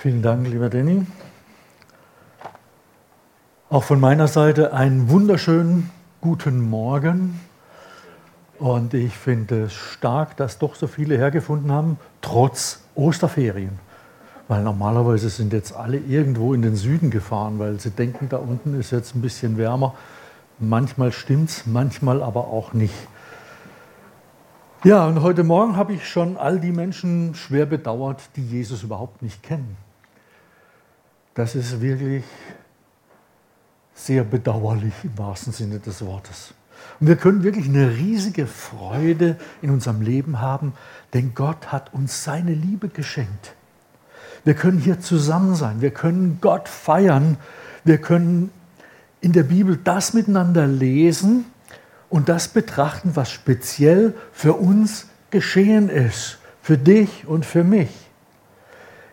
Vielen Dank, lieber Danny. Auch von meiner Seite einen wunderschönen guten Morgen. Und ich finde es stark, dass doch so viele hergefunden haben, trotz Osterferien. Weil normalerweise sind jetzt alle irgendwo in den Süden gefahren, weil sie denken, da unten ist jetzt ein bisschen wärmer. Manchmal stimmt es, manchmal aber auch nicht. Ja, und heute Morgen habe ich schon all die Menschen schwer bedauert, die Jesus überhaupt nicht kennen. Das ist wirklich sehr bedauerlich im wahrsten Sinne des Wortes. Und wir können wirklich eine riesige Freude in unserem Leben haben, denn Gott hat uns seine Liebe geschenkt. Wir können hier zusammen sein, wir können Gott feiern, wir können in der Bibel das miteinander lesen und das betrachten, was speziell für uns geschehen ist, für dich und für mich.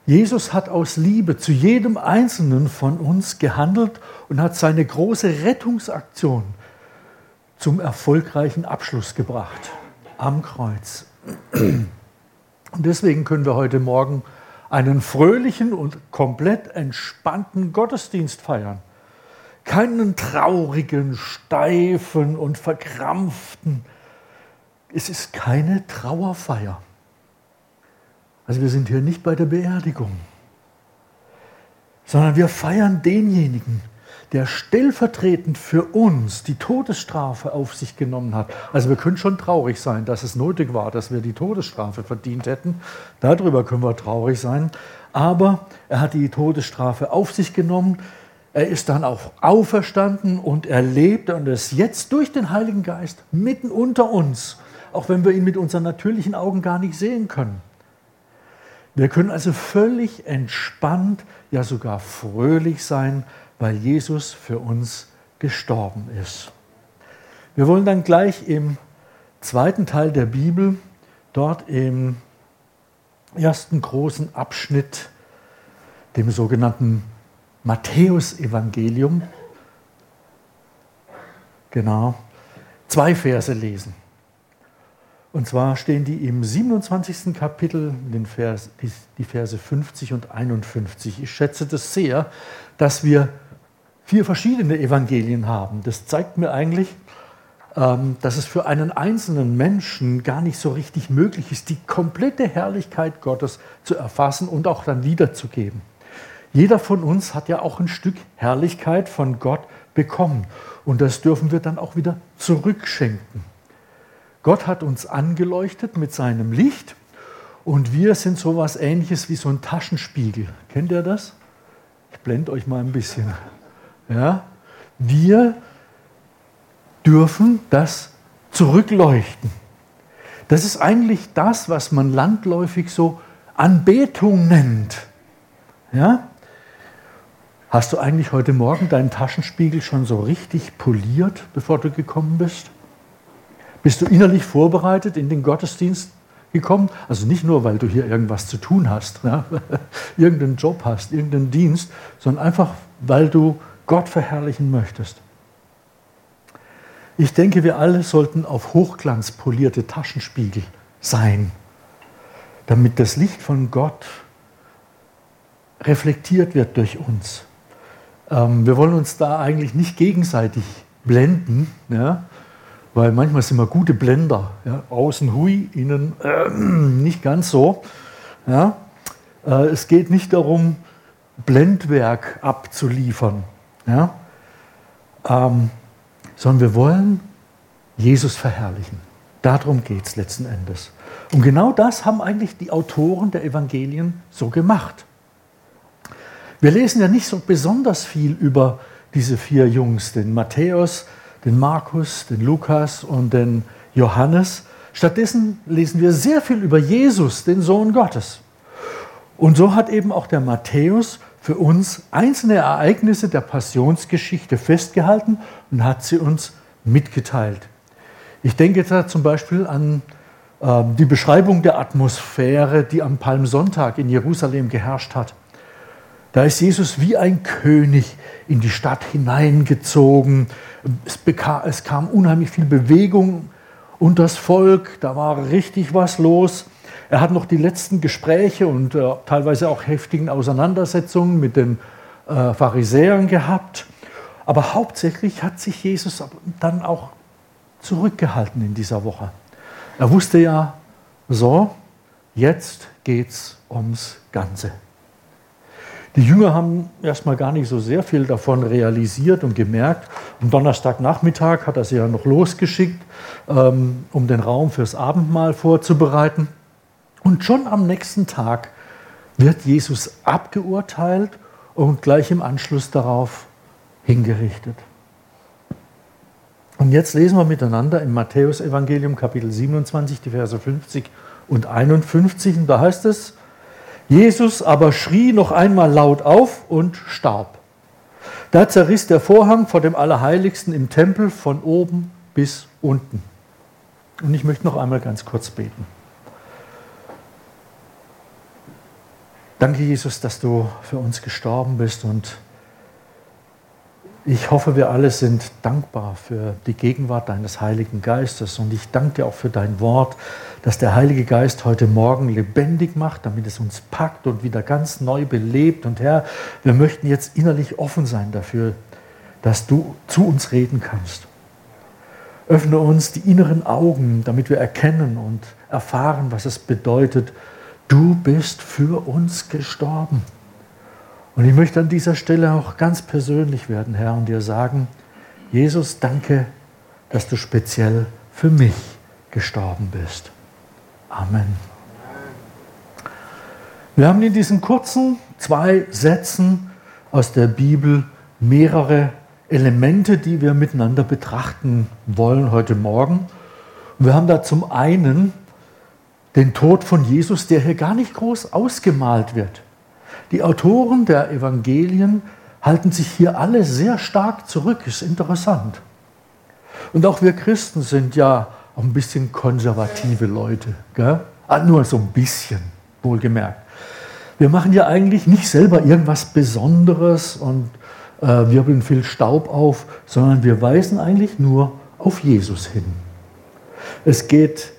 Jesus hat aus Liebe zu jedem Einzelnen von uns gehandelt und hat seine große Rettungsaktion zum erfolgreichen Abschluss gebracht am Kreuz. Und deswegen können wir heute Morgen einen fröhlichen und komplett entspannten Gottesdienst feiern. Keinen traurigen, steifen und verkrampften. Es ist keine Trauerfeier. Also wir sind hier nicht bei der Beerdigung, sondern wir feiern denjenigen, der stellvertretend für uns die Todesstrafe auf sich genommen hat. Also wir können schon traurig sein, dass es nötig war, dass wir die Todesstrafe verdient hätten. Darüber können wir traurig sein. Aber er hat die Todesstrafe auf sich genommen. Er ist dann auch auferstanden und er lebt und ist jetzt durch den Heiligen Geist mitten unter uns, auch wenn wir ihn mit unseren natürlichen Augen gar nicht sehen können. Wir können also völlig entspannt, ja sogar fröhlich sein, weil Jesus für uns gestorben ist. Wir wollen dann gleich im zweiten Teil der Bibel, dort im ersten großen Abschnitt, dem sogenannten Matthäusevangelium, genau, zwei Verse lesen. Und zwar stehen die im 27. Kapitel, den Vers, die, Verse 50 und 51. Ich schätze das sehr, dass wir vier verschiedene Evangelien haben. Das zeigt mir eigentlich, ähm, dass es für einen einzelnen Menschen gar nicht so richtig möglich ist, die komplette Herrlichkeit Gottes zu erfassen und auch dann wiederzugeben. Jeder von uns hat ja auch ein Stück Herrlichkeit von Gott bekommen und das dürfen wir dann auch wieder zurückschenken. Gott hat uns angeleuchtet mit seinem Licht und wir sind so etwas ähnliches wie so ein Taschenspiegel. Kennt ihr das? Ich blende euch mal ein bisschen. Ja? Wir dürfen das zurückleuchten. Das ist eigentlich das, was man landläufig so Anbetung nennt. Ja? Hast du eigentlich heute Morgen deinen Taschenspiegel schon so richtig poliert, bevor du gekommen bist? Bist du innerlich vorbereitet in den Gottesdienst gekommen? Also nicht nur, weil du hier irgendwas zu tun hast, ja? irgendeinen Job hast, irgendeinen Dienst, sondern einfach, weil du Gott verherrlichen möchtest. Ich denke, wir alle sollten auf Hochglanz polierte Taschenspiegel sein, damit das Licht von Gott reflektiert wird durch uns. Ähm, wir wollen uns da eigentlich nicht gegenseitig blenden, ja? Weil manchmal sind wir gute Blender. Ja? Außen hui, innen äh, nicht ganz so. Ja? Äh, es geht nicht darum, Blendwerk abzuliefern, ja? Ähm, sondern wir wollen Jesus verherrlichen. Darum geht es letzten Endes. Und genau das haben eigentlich die Autoren der Evangelien so gemacht. Wir lesen ja nicht so besonders viel über diese vier Jungs, den Matthäus, den Markus, den Lukas und den Johannes. Stattdessen lesen wir sehr viel über Jesus, den Sohn Gottes. Und so hat eben auch der Matthäus für uns einzelne Ereignisse der Passionsgeschichte festgehalten und hat sie uns mitgeteilt. Ich denke da zum Beispiel an äh, die Beschreibung der Atmosphäre, die am Palmsonntag in Jerusalem geherrscht hat. Da ist Jesus wie ein König in die Stadt hineingezogen. Es, bekam, es kam unheimlich viel Bewegung und das Volk, da war richtig was los. Er hat noch die letzten Gespräche und äh, teilweise auch heftigen Auseinandersetzungen mit den äh, Pharisäern gehabt. Aber hauptsächlich hat sich Jesus dann auch zurückgehalten in dieser Woche. Er wusste ja, so, jetzt geht's ums Ganze. Die Jünger haben erstmal gar nicht so sehr viel davon realisiert und gemerkt. Am Donnerstagnachmittag hat er sie ja noch losgeschickt, ähm, um den Raum fürs Abendmahl vorzubereiten. Und schon am nächsten Tag wird Jesus abgeurteilt und gleich im Anschluss darauf hingerichtet. Und jetzt lesen wir miteinander im Matthäusevangelium Kapitel 27, die Verse 50 und 51. Und da heißt es, Jesus aber schrie noch einmal laut auf und starb. Da zerriss der Vorhang vor dem Allerheiligsten im Tempel von oben bis unten. Und ich möchte noch einmal ganz kurz beten. Danke, Jesus, dass du für uns gestorben bist und ich hoffe, wir alle sind dankbar für die Gegenwart deines Heiligen Geistes und ich danke dir auch für dein Wort, dass der Heilige Geist heute Morgen lebendig macht, damit es uns packt und wieder ganz neu belebt. Und Herr, wir möchten jetzt innerlich offen sein dafür, dass du zu uns reden kannst. Öffne uns die inneren Augen, damit wir erkennen und erfahren, was es bedeutet, du bist für uns gestorben. Und ich möchte an dieser Stelle auch ganz persönlich werden, Herr, und dir sagen, Jesus, danke, dass du speziell für mich gestorben bist. Amen. Wir haben in diesen kurzen zwei Sätzen aus der Bibel mehrere Elemente, die wir miteinander betrachten wollen heute Morgen. Wir haben da zum einen den Tod von Jesus, der hier gar nicht groß ausgemalt wird. Die Autoren der Evangelien halten sich hier alle sehr stark zurück, ist interessant. Und auch wir Christen sind ja ein bisschen konservative Leute, gell? Ah, nur so ein bisschen, wohlgemerkt. Wir machen ja eigentlich nicht selber irgendwas Besonderes und äh, wirbeln viel Staub auf, sondern wir weisen eigentlich nur auf Jesus hin. Es geht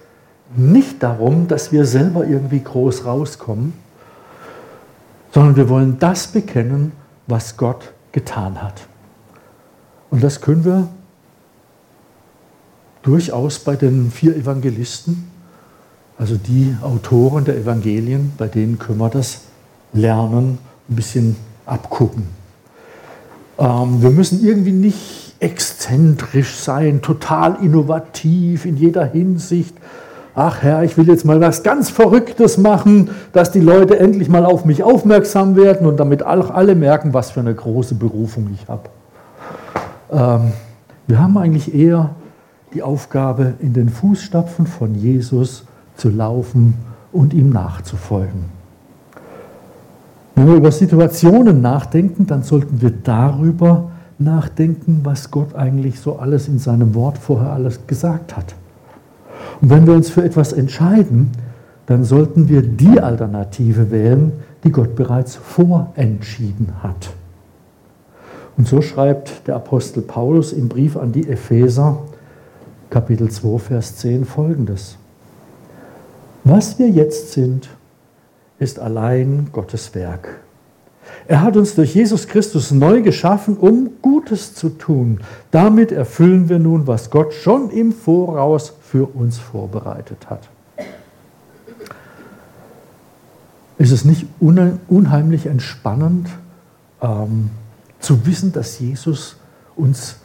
nicht darum, dass wir selber irgendwie groß rauskommen, sondern wir wollen das bekennen, was Gott getan hat. Und das können wir durchaus bei den vier Evangelisten, also die Autoren der Evangelien, bei denen können wir das lernen, ein bisschen abgucken. Ähm, wir müssen irgendwie nicht exzentrisch sein, total innovativ in jeder Hinsicht, ach Herr, ich will jetzt mal was ganz Verrücktes machen, dass die Leute endlich mal auf mich aufmerksam werden und damit auch alle merken, was für eine große Berufung ich habe. Ähm, wir haben eigentlich eher die Aufgabe, in den Fußstapfen von Jesus zu laufen und ihm nachzufolgen. Wenn wir über Situationen nachdenken, dann sollten wir darüber nachdenken, was Gott eigentlich so alles in seinem Wort vorher alles gesagt hat. Und wenn wir uns für etwas entscheiden, dann sollten wir die Alternative wählen, die Gott bereits vorentschieden hat. Und so schreibt der Apostel Paulus im Brief an die Epheser, Kapitel 2, Vers 10 folgendes. Was wir jetzt sind, ist allein Gottes Werk. Er hat uns durch Jesus Christus neu geschaffen, um Gutes zu tun. Damit erfüllen wir nun, was Gott schon im Voraus für uns vorbereitet hat. Ist es nicht unheimlich entspannend ähm, zu wissen, dass Jesus uns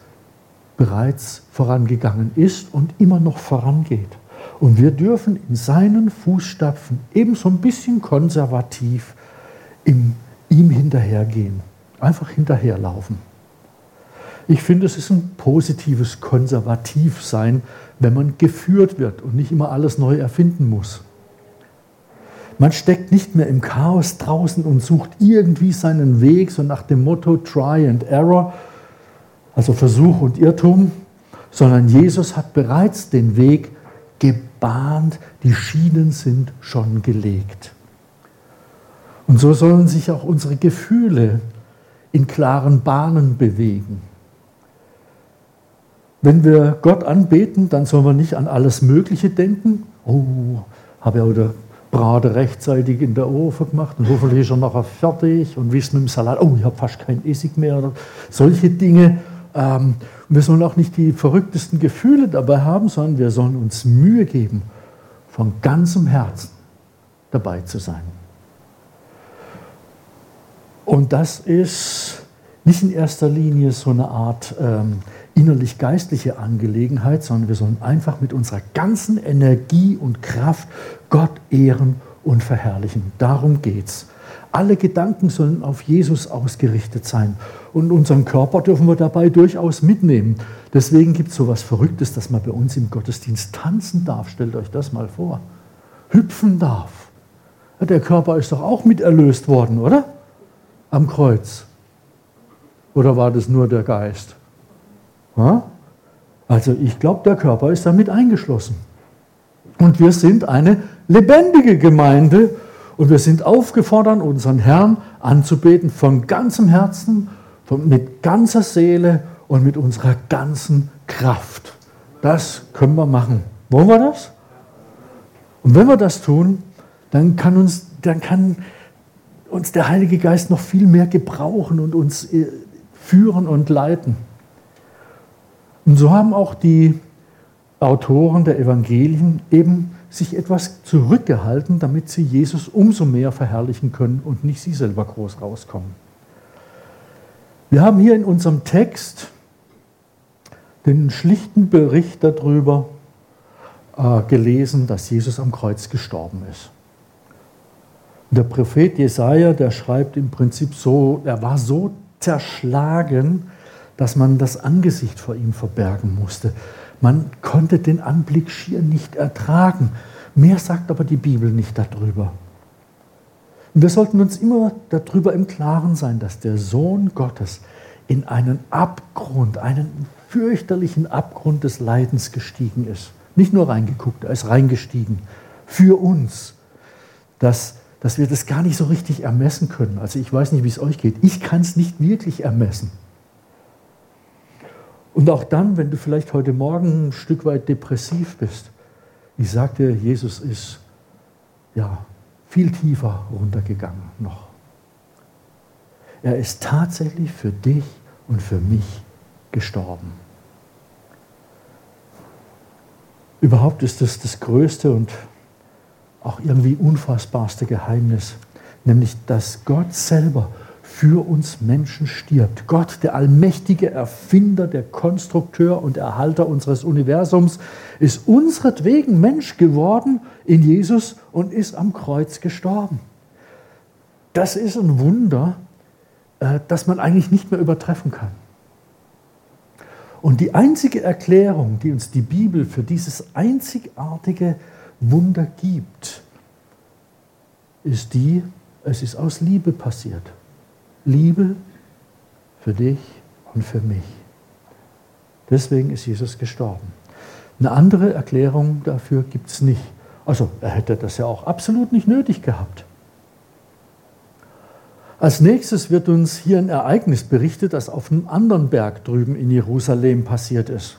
bereits vorangegangen ist und immer noch vorangeht? Und wir dürfen in seinen Fußstapfen ebenso ein bisschen konservativ im, ihm hinterhergehen, einfach hinterherlaufen. Ich finde, es ist ein positives Konservativsein, wenn man geführt wird und nicht immer alles neu erfinden muss. Man steckt nicht mehr im Chaos draußen und sucht irgendwie seinen Weg, so nach dem Motto Try and Error, also Versuch und Irrtum, sondern Jesus hat bereits den Weg gebahnt, die Schienen sind schon gelegt. Und so sollen sich auch unsere Gefühle in klaren Bahnen bewegen. Wenn wir Gott anbeten, dann sollen wir nicht an alles Mögliche denken. Oh, habe ja heute Brate rechtzeitig in der Ofen gemacht und hoffentlich ist er nachher fertig und wie ist mit dem Salat, oh, ich habe fast keinen Essig mehr oder solche Dinge. Ähm, wir sollen auch nicht die verrücktesten Gefühle dabei haben, sondern wir sollen uns Mühe geben, von ganzem Herzen dabei zu sein. Und das ist nicht in erster Linie so eine Art ähm, innerlich-geistliche Angelegenheit, sondern wir sollen einfach mit unserer ganzen Energie und Kraft Gott ehren und verherrlichen. Darum geht's. Alle Gedanken sollen auf Jesus ausgerichtet sein. Und unseren Körper dürfen wir dabei durchaus mitnehmen. Deswegen gibt es so etwas Verrücktes, dass man bei uns im Gottesdienst tanzen darf. Stellt euch das mal vor. Hüpfen darf. Der Körper ist doch auch mit erlöst worden, oder? Am Kreuz. Oder war das nur der Geist? Also ich glaube, der Körper ist damit eingeschlossen. Und wir sind eine lebendige Gemeinde und wir sind aufgefordert, unseren Herrn anzubeten von ganzem Herzen, von, mit ganzer Seele und mit unserer ganzen Kraft. Das können wir machen. Wollen wir das? Und wenn wir das tun, dann kann uns, dann kann uns der Heilige Geist noch viel mehr gebrauchen und uns äh, führen und leiten. Und so haben auch die Autoren der Evangelien eben sich etwas zurückgehalten, damit sie Jesus umso mehr verherrlichen können und nicht sie selber groß rauskommen. Wir haben hier in unserem Text den schlichten Bericht darüber äh, gelesen, dass Jesus am Kreuz gestorben ist. Der Prophet Jesaja, der schreibt im Prinzip so, er war so zerschlagen, dass man das Angesicht vor ihm verbergen musste. Man konnte den Anblick schier nicht ertragen. Mehr sagt aber die Bibel nicht darüber. Und wir sollten uns immer darüber im Klaren sein, dass der Sohn Gottes in einen Abgrund, einen fürchterlichen Abgrund des Leidens gestiegen ist. Nicht nur reingeguckt, er ist reingestiegen. Für uns. Dass, dass wir das gar nicht so richtig ermessen können. Also ich weiß nicht, wie es euch geht. Ich kann es nicht wirklich ermessen. Und auch dann, wenn du vielleicht heute Morgen ein Stück weit depressiv bist, ich sagte, Jesus ist ja viel tiefer runtergegangen noch. Er ist tatsächlich für dich und für mich gestorben. Überhaupt ist das das größte und auch irgendwie unfassbarste Geheimnis, nämlich dass Gott selber für uns Menschen stirbt. Gott, der allmächtige Erfinder, der Konstrukteur und Erhalter unseres Universums, ist unseretwegen Mensch geworden in Jesus und ist am Kreuz gestorben. Das ist ein Wunder, äh, das man eigentlich nicht mehr übertreffen kann. Und die einzige Erklärung, die uns die Bibel für dieses einzigartige Wunder gibt, ist die, es ist aus Liebe passiert. Liebe für dich und für mich. Deswegen ist Jesus gestorben. Eine andere Erklärung dafür gibt es nicht. Also er hätte das ja auch absolut nicht nötig gehabt. Als nächstes wird uns hier ein Ereignis berichtet, das auf einem anderen Berg drüben in Jerusalem passiert ist.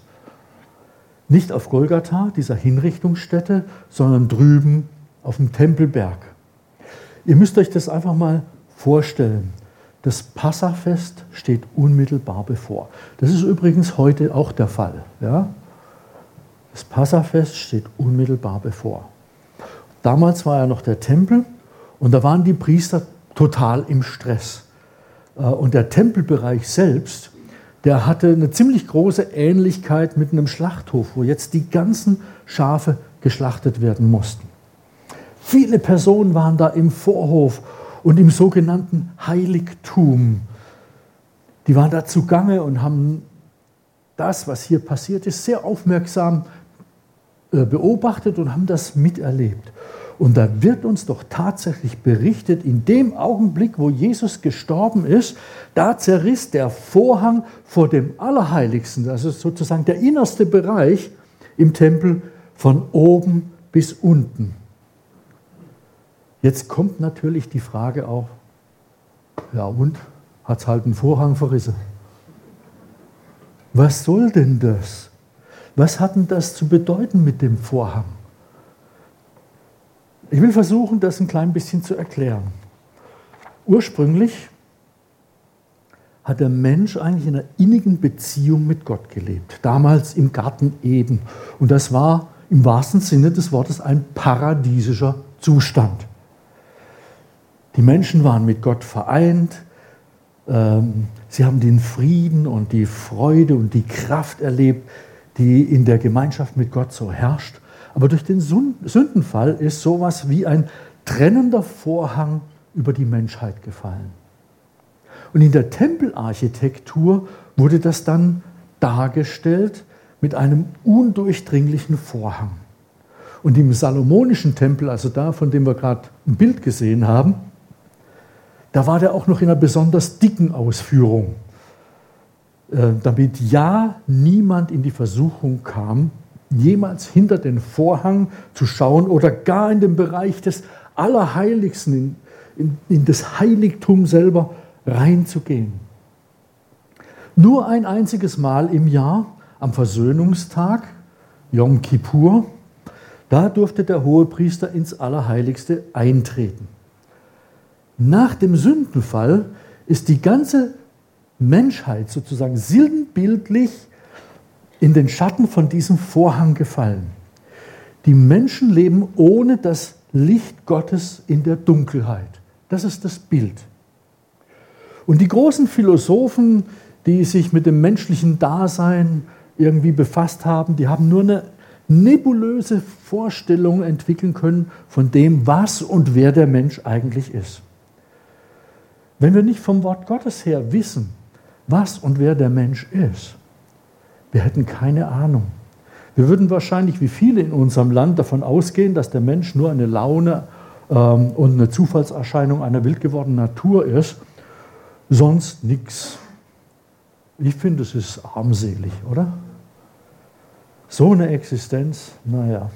Nicht auf Golgatha, dieser Hinrichtungsstätte, sondern drüben auf dem Tempelberg. Ihr müsst euch das einfach mal vorstellen. Das Passafest steht unmittelbar bevor. Das ist übrigens heute auch der Fall. Ja? Das Passafest steht unmittelbar bevor. Damals war ja noch der Tempel und da waren die Priester total im Stress. Äh, und der Tempelbereich selbst, der hatte eine ziemlich große Ähnlichkeit mit einem Schlachthof, wo jetzt die ganzen Schafe geschlachtet werden mussten. Viele Personen waren da im Vorhof und im sogenannten Heiligtum. Die waren da zugange und haben das, was hier passiert ist, sehr aufmerksam äh, beobachtet und haben das miterlebt. Und da wird uns doch tatsächlich berichtet, in dem Augenblick, wo Jesus gestorben ist, da zerriss der Vorhang vor dem Allerheiligsten, also sozusagen der innerste Bereich im Tempel von oben bis unten. Jetzt kommt natürlich die Frage auf, ja und, hat es halt einen Vorhang verrissen? Was soll denn das? Was hat denn das zu bedeuten mit dem Vorhang? Ich will versuchen, das ein klein bisschen zu erklären. Ursprünglich hat der Mensch eigentlich in einer innigen Beziehung mit Gott gelebt. Damals im Garten Eden. Und das war im wahrsten Sinne des Wortes ein paradiesischer Zustand. Die Menschen waren mit Gott vereint. Ähm, sie haben den Frieden und die Freude und die Kraft erlebt, die in der Gemeinschaft mit Gott so herrscht. Aber durch den Sündenfall ist sowas wie ein trennender Vorhang über die Menschheit gefallen. Und in der Tempelarchitektur wurde das dann dargestellt mit einem undurchdringlichen Vorhang. Und im salomonischen Tempel, also da, von dem wir gerade ein Bild gesehen haben, da war der auch noch in einer besonders dicken Ausführung, äh, damit ja niemand in die Versuchung kam, jemals hinter den Vorhang zu schauen oder gar in den Bereich des Allerheiligsten, in, in, in das Heiligtum selber reinzugehen. Nur ein einziges Mal im Jahr, am Versöhnungstag, Yom Kippur, da durfte der Hohepriester ins Allerheiligste eintreten. Nach dem Sündenfall ist die ganze Menschheit sozusagen sinnbildlich in den Schatten von diesem Vorhang gefallen. Die Menschen leben ohne das Licht Gottes in der Dunkelheit. Das ist das Bild. Und die großen Philosophen, die sich mit dem menschlichen Dasein irgendwie befasst haben, die haben nur eine nebulöse Vorstellung entwickeln können von dem, was und wer der Mensch eigentlich ist. Wenn wir nicht vom Wort Gottes her wissen, was und wer der Mensch ist, wir hätten keine Ahnung. Wir würden wahrscheinlich, wie viele in unserem Land, davon ausgehen, dass der Mensch nur eine Laune ähm, und eine Zufallserscheinung einer wild gewordenen Natur ist sonst nichts. Ich finde, es ist armselig, oder? So eine Existenz, naja.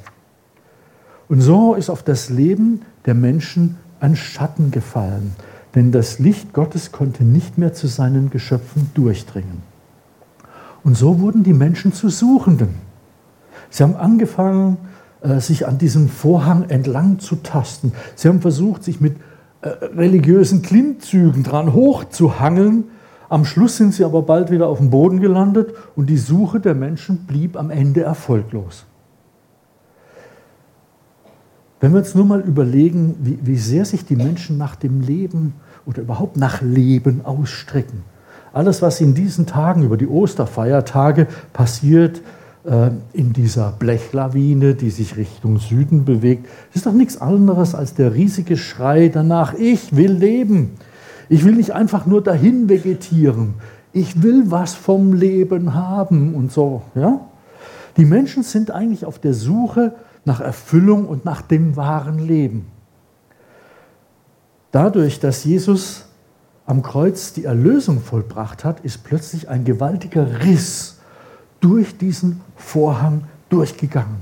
Und so ist auf das Leben der Menschen ein Schatten gefallen, denn das Licht Gottes konnte nicht mehr zu seinen Geschöpfen durchdringen. Und so wurden die Menschen zu Suchenden. Sie haben angefangen, äh, sich an diesem Vorhang entlang zu tasten. Sie haben versucht, sich mit äh, religiösen Klimmzügen dran hochzuhangeln. Am Schluss sind sie aber bald wieder auf dem Boden gelandet und die Suche der Menschen blieb am Ende erfolglos. Wenn wir uns nur mal überlegen, wie, wie sehr sich die Menschen nach dem Leben oder überhaupt nach Leben ausstrecken. Alles, was in diesen Tagen über die Osterfeiertage passiert, äh, in dieser Blechlawine, die sich Richtung Süden bewegt, ist doch nichts anderes als der riesige Schrei danach, ich will leben. Ich will nicht einfach nur dahin vegetieren. Ich will was vom Leben haben und so. Ja? Die Menschen sind eigentlich auf der Suche nach Erfüllung und nach dem wahren Leben. Dadurch, dass Jesus am Kreuz die Erlösung vollbracht hat, ist plötzlich ein gewaltiger Riss durch diesen Vorhang durchgegangen.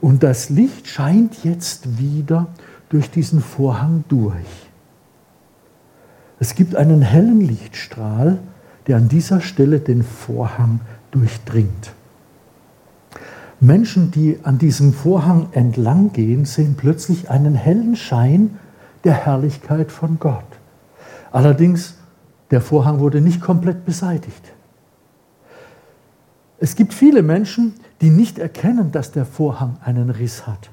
Und das Licht scheint jetzt wieder durch diesen Vorhang durch. Es gibt einen hellen Lichtstrahl, der an dieser Stelle den Vorhang durchdringt. Menschen, die an diesem Vorhang entlang gehen, sehen plötzlich einen hellen Schein der Herrlichkeit von Gott. Allerdings, der Vorhang wurde nicht komplett beseitigt. Es gibt viele Menschen, die nicht erkennen, dass der Vorhang einen Riss hat.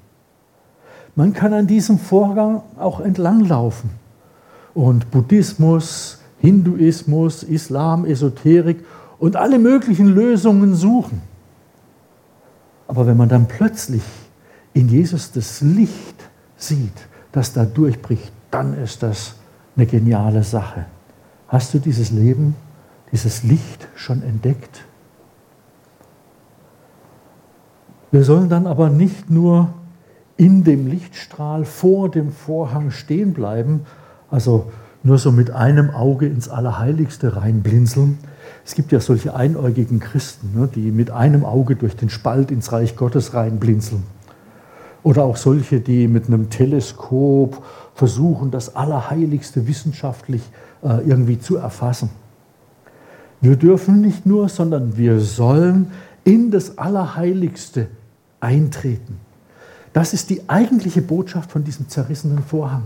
Man kann an diesem Vorhang auch entlanglaufen und Buddhismus, Hinduismus, Islam, Esoterik und alle möglichen Lösungen suchen. Aber wenn man dann plötzlich in Jesus das Licht sieht, das da durchbricht, dann ist das eine geniale Sache. Hast du dieses Leben, dieses Licht schon entdeckt? Wir sollen dann aber nicht nur in dem Lichtstrahl vor dem Vorhang stehen bleiben, also nur so mit einem Auge ins Allerheiligste reinblinzeln. Es gibt ja solche einäugigen Christen, ne, die mit einem Auge durch den Spalt ins Reich Gottes reinblinzeln. Oder auch solche, die mit einem Teleskop versuchen, das Allerheiligste wissenschaftlich äh, irgendwie zu erfassen. Wir dürfen nicht nur, sondern wir sollen in das Allerheiligste eintreten. Das ist die eigentliche Botschaft von diesem zerrissenen Vorhang.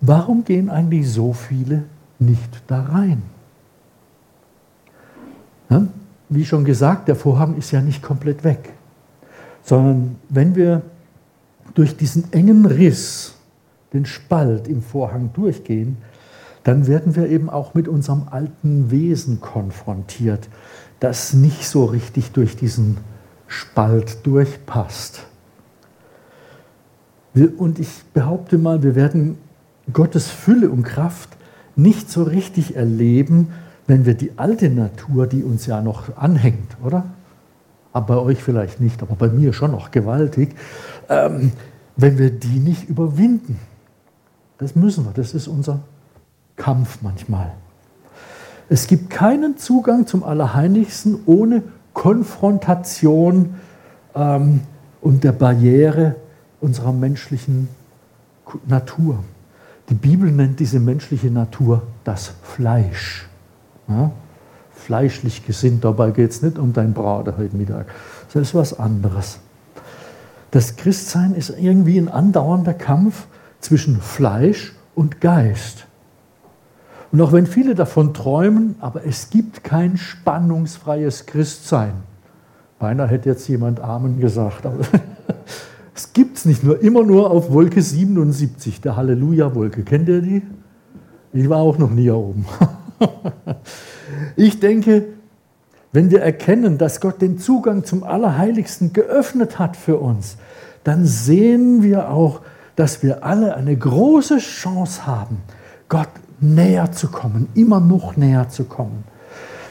Warum gehen eigentlich so viele nicht da rein? Wie schon gesagt, der Vorhang ist ja nicht komplett weg, sondern wenn wir durch diesen engen Riss, den Spalt im Vorhang durchgehen, dann werden wir eben auch mit unserem alten Wesen konfrontiert, das nicht so richtig durch diesen Spalt durchpasst. Und ich behaupte mal, wir werden Gottes Fülle und Kraft nicht so richtig erleben, wenn wir die alte Natur, die uns ja noch anhängt, oder? Aber bei euch vielleicht nicht, aber bei mir schon noch gewaltig, ähm, wenn wir die nicht überwinden. Das müssen wir, das ist unser Kampf manchmal. Es gibt keinen Zugang zum Allerheiligsten ohne Konfrontation ähm, und der Barriere unserer menschlichen Natur. Die Bibel nennt diese menschliche Natur das Fleisch. Ja? Fleischlich gesinnt, dabei geht es nicht um dein Braten heute Mittag. Das ist was anderes. Das Christsein ist irgendwie ein andauernder Kampf zwischen Fleisch und Geist. Und auch wenn viele davon träumen, aber es gibt kein spannungsfreies Christsein. Beinahe hätte jetzt jemand Amen gesagt. Aber es gibt es nicht nur, immer nur auf Wolke 77, der Halleluja-Wolke. Kennt ihr die? Ich war auch noch nie hier oben. ich denke, wenn wir erkennen, dass Gott den Zugang zum Allerheiligsten geöffnet hat für uns, dann sehen wir auch, dass wir alle eine große Chance haben, Gott näher zu kommen, immer noch näher zu kommen.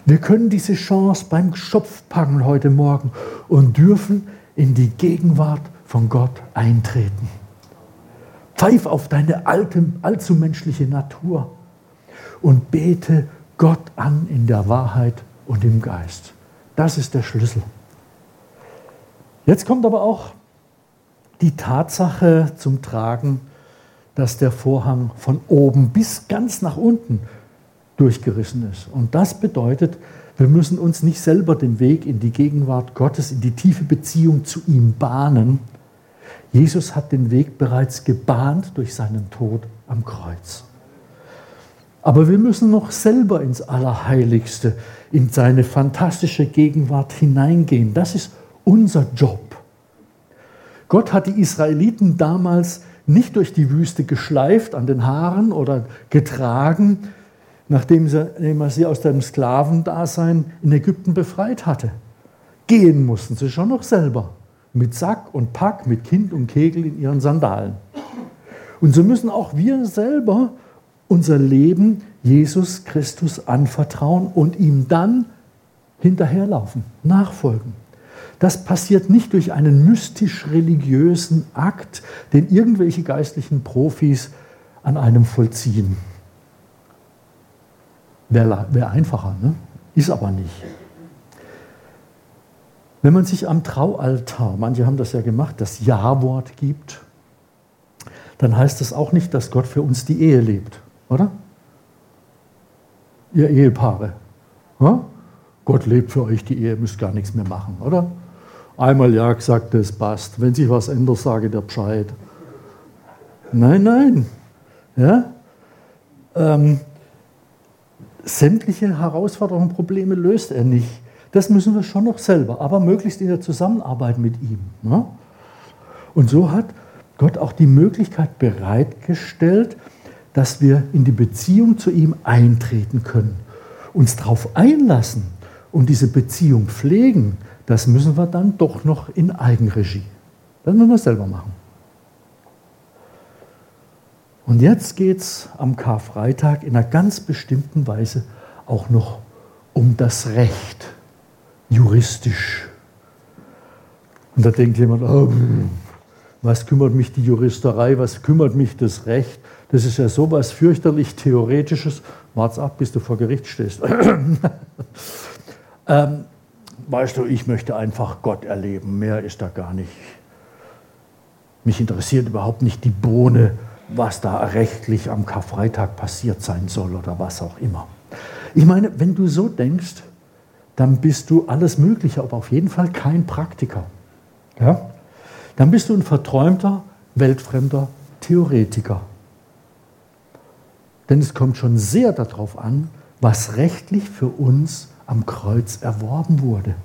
Wir können diese Chance beim Schopfpacken heute Morgen und dürfen in die Gegenwart von Gott eintreten. Pfeif auf deine alte, allzu menschliche Natur und bete Gott an in der Wahrheit und im Geist. Das ist der Schlüssel. Jetzt kommt aber auch die Tatsache zum Tragen, dass der Vorhang von oben bis ganz nach unten durchgerissen ist. Und das bedeutet, wir müssen uns nicht selber den Weg in die Gegenwart Gottes, in die tiefe Beziehung zu ihm bahnen. Jesus hat den Weg bereits gebahnt durch seinen Tod am Kreuz. Aber wir müssen noch selber ins Allerheiligste, in seine fantastische Gegenwart hineingehen. Das ist unser Job. Gott hat die Israeliten damals nicht durch die Wüste geschleift an den Haaren oder getragen, nachdem er sie aus dem Sklavendasein in Ägypten befreit hatte. Gehen mussten sie schon noch selber, mit Sack und Pack, mit Kind und Kegel in ihren Sandalen. Und so müssen auch wir selber unser Leben Jesus Christus anvertrauen und ihm dann hinterherlaufen, nachfolgen. Das passiert nicht durch einen mystisch-religiösen Akt, den irgendwelche geistlichen Profis an einem vollziehen. Wäre wär einfacher, ne? ist aber nicht. Wenn man sich am Traualtar, manche haben das ja gemacht, das Ja-Wort gibt, dann heißt das auch nicht, dass Gott für uns die Ehe lebt, oder? Ihr Ehepaare. Ja? Gott lebt für euch die Ehe, müsst gar nichts mehr machen, oder? Einmal ja gesagt, das passt. Wenn sich was ändert, sage der Bescheid. Nein, nein. Ja? Ähm, sämtliche Herausforderungen, Probleme löst er nicht. Das müssen wir schon noch selber, aber möglichst in der Zusammenarbeit mit ihm. Ne? Und so hat Gott auch die Möglichkeit bereitgestellt, dass wir in die Beziehung zu ihm eintreten können, uns darauf einlassen und diese Beziehung pflegen, das müssen wir dann doch noch in Eigenregie. Das müssen wir selber machen. Und jetzt geht es am Karfreitag in einer ganz bestimmten Weise auch noch um das Recht, juristisch. Und da denkt jemand, oh, was kümmert mich die Juristerei, was kümmert mich das Recht? Das ist ja sowas fürchterlich Theoretisches. Wart's ab, bis du vor Gericht stehst. ähm, weißt du, ich möchte einfach Gott erleben, mehr ist da gar nicht. Mich interessiert überhaupt nicht die Bohne, was da rechtlich am Karfreitag passiert sein soll oder was auch immer. Ich meine, wenn du so denkst, dann bist du alles Mögliche, aber auf jeden Fall kein Praktiker. ja, dann bist du ein verträumter, weltfremder Theoretiker. Denn es kommt schon sehr darauf an, was rechtlich für uns am Kreuz erworben wurde.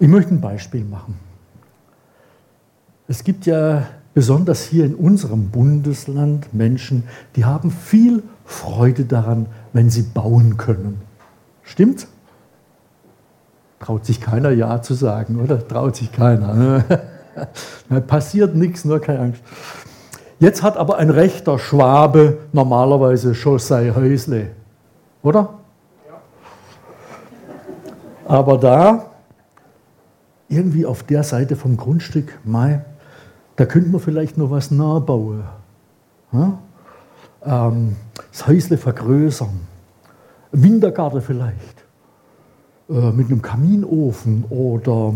Ich möchte ein Beispiel machen. Es gibt ja besonders hier in unserem Bundesland Menschen, die haben viel Freude daran, wenn sie bauen können. Stimmt? Traut sich keiner Ja zu sagen, oder? Traut sich keiner. Passiert nichts, nur keine Angst. Jetzt hat aber ein rechter Schwabe normalerweise schon sein Häusle, oder? Aber da, irgendwie auf der Seite vom Grundstück, Mai, da könnte man vielleicht noch was nachbauen. Ja? Ähm, das Häusle vergrößern. Wintergarten vielleicht. Äh, mit einem Kaminofen oder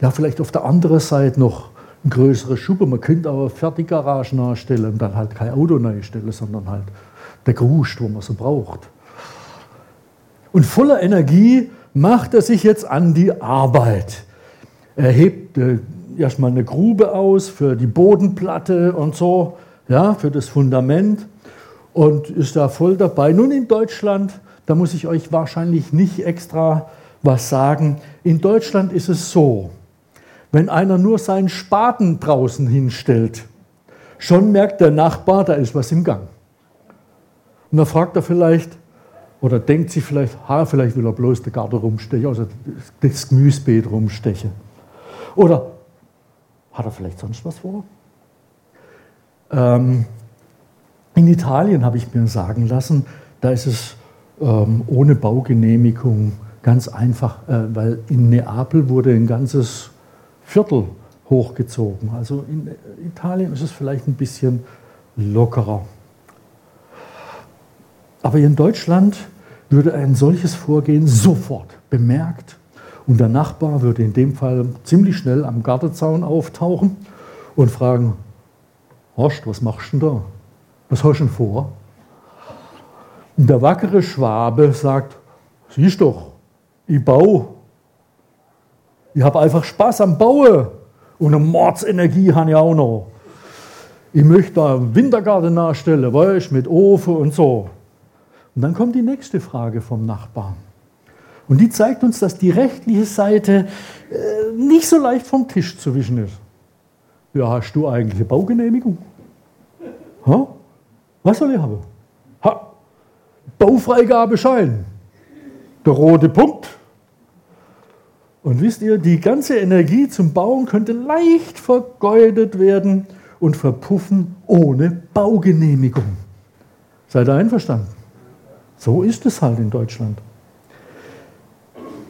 ja, vielleicht auf der anderen Seite noch ein größeres Schuppe. Man könnte aber Fertiggaragen nachstellen und dann halt kein Auto nachstellen, sondern halt der Gruscht, wo man so braucht. Und voller Energie macht er sich jetzt an die Arbeit. Er hebt äh, erstmal eine Grube aus für die Bodenplatte und so, ja, für das Fundament und ist da voll dabei. Nun in Deutschland, da muss ich euch wahrscheinlich nicht extra was sagen. In Deutschland ist es so, wenn einer nur seinen Spaten draußen hinstellt, schon merkt der Nachbar, da ist was im Gang. Und dann fragt er vielleicht, oder denkt sich vielleicht, ha, vielleicht will er bloß den Garten rumstechen, also das Gemüsebeet rumstechen. Oder hat er vielleicht sonst was vor? Ähm, in Italien habe ich mir sagen lassen, da ist es ähm, ohne Baugenehmigung ganz einfach, äh, weil in Neapel wurde ein ganzes Viertel hochgezogen. Also in Italien ist es vielleicht ein bisschen lockerer. Aber in Deutschland würde ein solches Vorgehen sofort bemerkt und der Nachbar würde in dem Fall ziemlich schnell am Gartenzaun auftauchen und fragen, Horst, was machst du denn da? Was hast du denn vor? Und der wackere Schwabe sagt, siehst doch, ich baue ich habe einfach Spaß am Bauen und eine Mordsenergie habe ich auch noch. Ich möchte da einen Wintergarten nachstellen, weißt, mit Ofen und so. Und dann kommt die nächste Frage vom Nachbarn. Und die zeigt uns, dass die rechtliche Seite äh, nicht so leicht vom Tisch zu wischen ist. Ja, hast du eigentlich eine Baugenehmigung? Ha? Was soll ich haben? Ha? Baufreigabeschein. Der rote Punkt. Und wisst ihr, die ganze Energie zum Bauen könnte leicht vergeudet werden und verpuffen ohne Baugenehmigung. Seid ihr einverstanden? So ist es halt in Deutschland.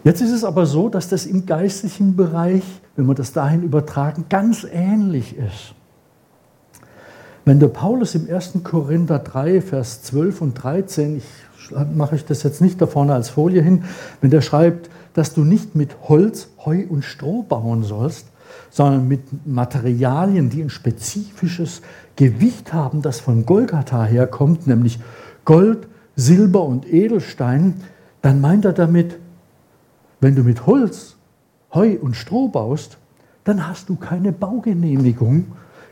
Jetzt ist es aber so, dass das im geistlichen Bereich, wenn wir das dahin übertragen, ganz ähnlich ist. Wenn der Paulus im 1. Korinther 3, Vers 12 und 13, ich mache ich das jetzt nicht da vorne als Folie hin, wenn der schreibt, dass du nicht mit Holz, Heu und Stroh bauen sollst, sondern mit Materialien, die ein spezifisches Gewicht haben, das von Golgatha herkommt, nämlich Gold, Silber und Edelstein, dann meint er damit, wenn du mit Holz, Heu und Stroh baust, dann hast du keine Baugenehmigung,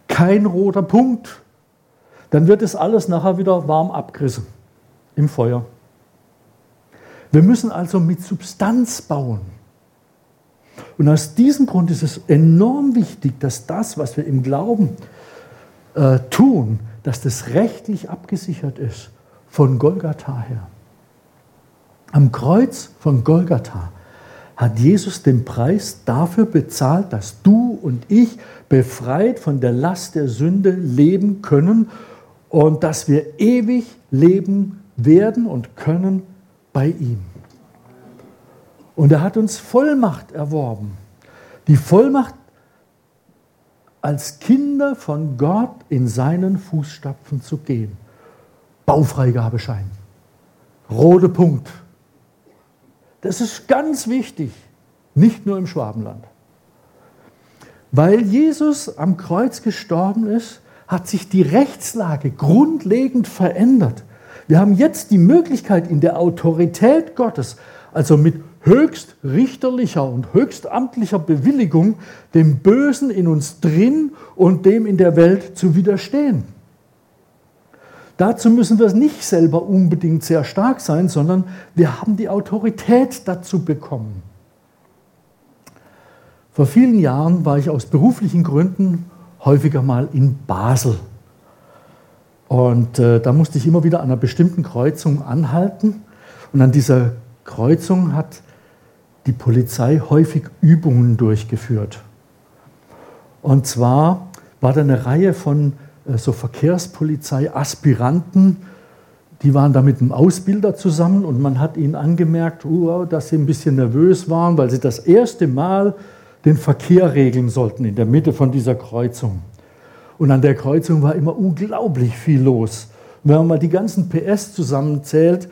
kein roter Punkt. Dann wird es alles nachher wieder warm abgerissen im Feuer. Wir müssen also mit Substanz bauen. Und aus diesem Grund ist es enorm wichtig, dass das, was wir im Glauben äh, tun, dass das rechtlich abgesichert ist von Golgatha her. Am Kreuz von Golgatha hat Jesus den Preis dafür bezahlt, dass du und ich befreit von der Last der Sünde leben können und dass wir ewig leben werden und können bei ihm. Und er hat uns Vollmacht erworben. Die Vollmacht, als Kinder von Gott in seinen Fußstapfen zu gehen. Baufreigabeschein. Rote Punkt. Das ist ganz wichtig, nicht nur im Schwabenland. Weil Jesus am Kreuz gestorben ist, hat sich die Rechtslage grundlegend verändert. Wir haben jetzt die Möglichkeit, in der Autorität Gottes, also mit höchst richterlicher und höchst amtlicher Bewilligung dem Bösen in uns drin und dem in der Welt zu widerstehen. Dazu müssen wir nicht selber unbedingt sehr stark sein, sondern wir haben die Autorität dazu bekommen. Vor vielen Jahren war ich aus beruflichen Gründen häufiger mal in Basel. Und äh, da musste ich immer wieder an einer bestimmten Kreuzung anhalten. Und an dieser Kreuzung hat die Polizei häufig Übungen durchgeführt. Und zwar war da eine Reihe von äh, so Verkehrspolizei-Aspiranten, die waren da mit einem Ausbilder zusammen und man hat ihnen angemerkt, uh, dass sie ein bisschen nervös waren, weil sie das erste Mal den Verkehr regeln sollten in der Mitte von dieser Kreuzung. Und an der Kreuzung war immer unglaublich viel los. Und wenn man mal die ganzen PS zusammenzählt,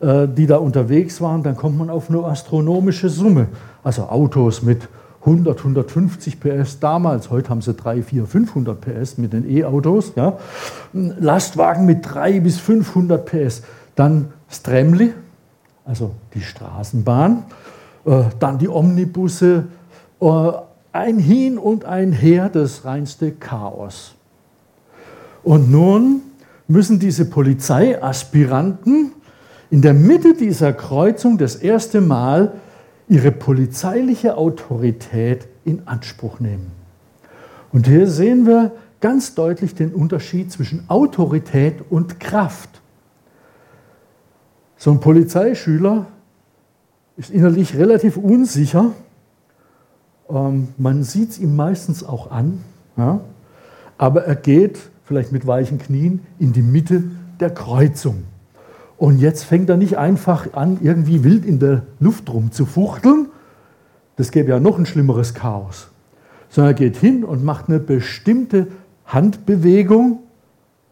äh, die da unterwegs waren, dann kommt man auf eine astronomische Summe. Also Autos mit 100, 150 PS damals, heute haben sie 3, 4, 500 PS mit den E-Autos. Ja. Lastwagen mit 3 bis 500 PS. Dann Stremli, also die Straßenbahn, äh, dann die Omnibusse, äh, ein Hin und ein Her, das reinste Chaos. Und nun müssen diese Polizeiaspiranten in der Mitte dieser Kreuzung das erste Mal ihre polizeiliche Autorität in Anspruch nehmen. Und hier sehen wir ganz deutlich den Unterschied zwischen Autorität und Kraft. So ein Polizeischüler ist innerlich relativ unsicher. Ähm, man sieht es ihm meistens auch an, ja? aber er geht vielleicht mit weichen Knien in die Mitte der Kreuzung. Und jetzt fängt er nicht einfach an, irgendwie wild in der Luft rumzufuchteln. Das gäbe ja noch ein schlimmeres Chaos. Sondern er geht hin und macht eine bestimmte Handbewegung,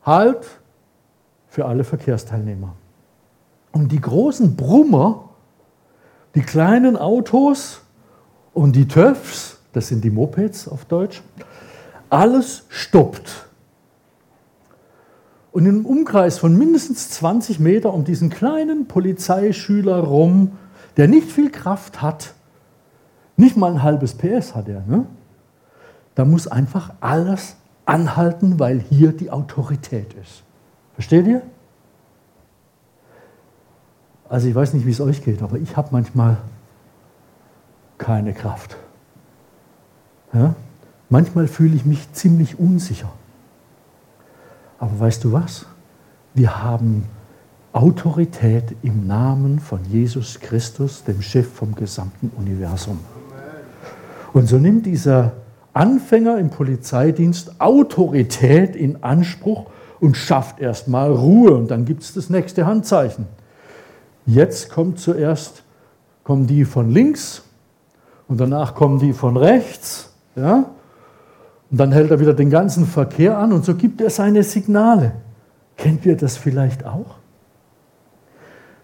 halt, für alle Verkehrsteilnehmer. Und die großen Brummer, die kleinen Autos und die TÜVs, das sind die Mopeds auf Deutsch, alles stoppt. Und im Umkreis von mindestens 20 Meter um diesen kleinen Polizeischüler rum, der nicht viel Kraft hat, nicht mal ein halbes PS hat er, ne? da muss einfach alles anhalten, weil hier die Autorität ist. Versteht ihr? Also ich weiß nicht, wie es euch geht, aber ich habe manchmal keine Kraft. Ja? Manchmal fühle ich mich ziemlich unsicher. Aber weißt du was? Wir haben Autorität im Namen von Jesus Christus, dem Chef vom gesamten Universum. Und so nimmt dieser Anfänger im Polizeidienst Autorität in Anspruch und schafft erstmal Ruhe und dann gibt es das nächste Handzeichen. Jetzt kommt zuerst kommen die von links und danach kommen die von rechts. Ja? Und dann hält er wieder den ganzen Verkehr an und so gibt er seine Signale. Kennt ihr das vielleicht auch?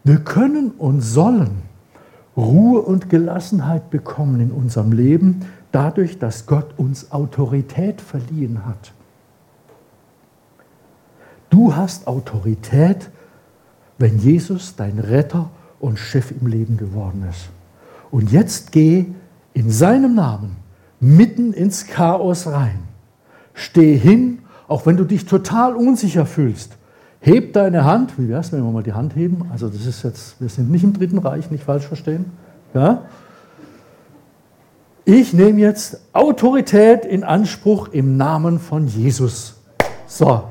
Wir können und sollen Ruhe und Gelassenheit bekommen in unserem Leben, dadurch, dass Gott uns Autorität verliehen hat. Du hast Autorität, wenn Jesus dein Retter und Chef im Leben geworden ist. Und jetzt geh in seinem Namen mitten ins Chaos rein. Steh hin, auch wenn du dich total unsicher fühlst. Heb deine Hand. Wie wäre es, wenn wir mal die Hand heben? Also das ist jetzt, wir sind nicht im Dritten Reich, nicht falsch verstehen. Ja? Ich nehme jetzt Autorität in Anspruch im Namen von Jesus. So.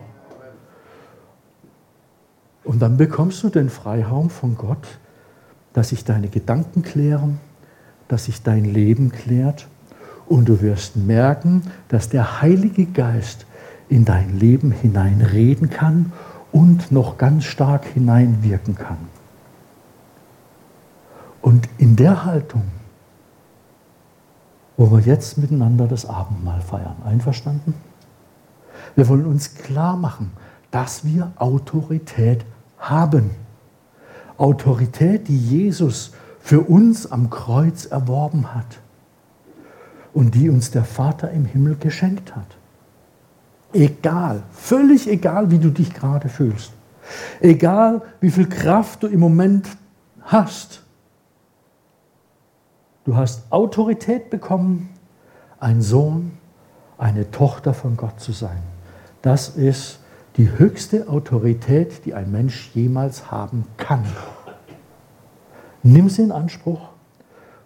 Und dann bekommst du den Freiraum von Gott, dass sich deine Gedanken klären, dass sich dein Leben klärt und du wirst merken, dass der Heilige Geist in dein Leben hineinreden kann und noch ganz stark hineinwirken kann. Und in der Haltung, wo wir jetzt miteinander das Abendmahl feiern, einverstanden? Wir wollen uns klar machen, dass wir Autorität haben. Autorität, die Jesus für uns am Kreuz erworben hat und die uns der Vater im Himmel geschenkt hat. Egal, völlig egal, wie du dich gerade fühlst. Egal, wie viel Kraft du im Moment hast. Du hast Autorität bekommen, ein Sohn, eine Tochter von Gott zu sein. Das ist die höchste Autorität, die ein Mensch jemals haben kann. Nimm sie in Anspruch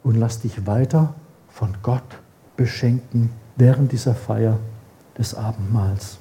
und lass dich weiter von Gott beschenken während dieser Feier des Abendmahls.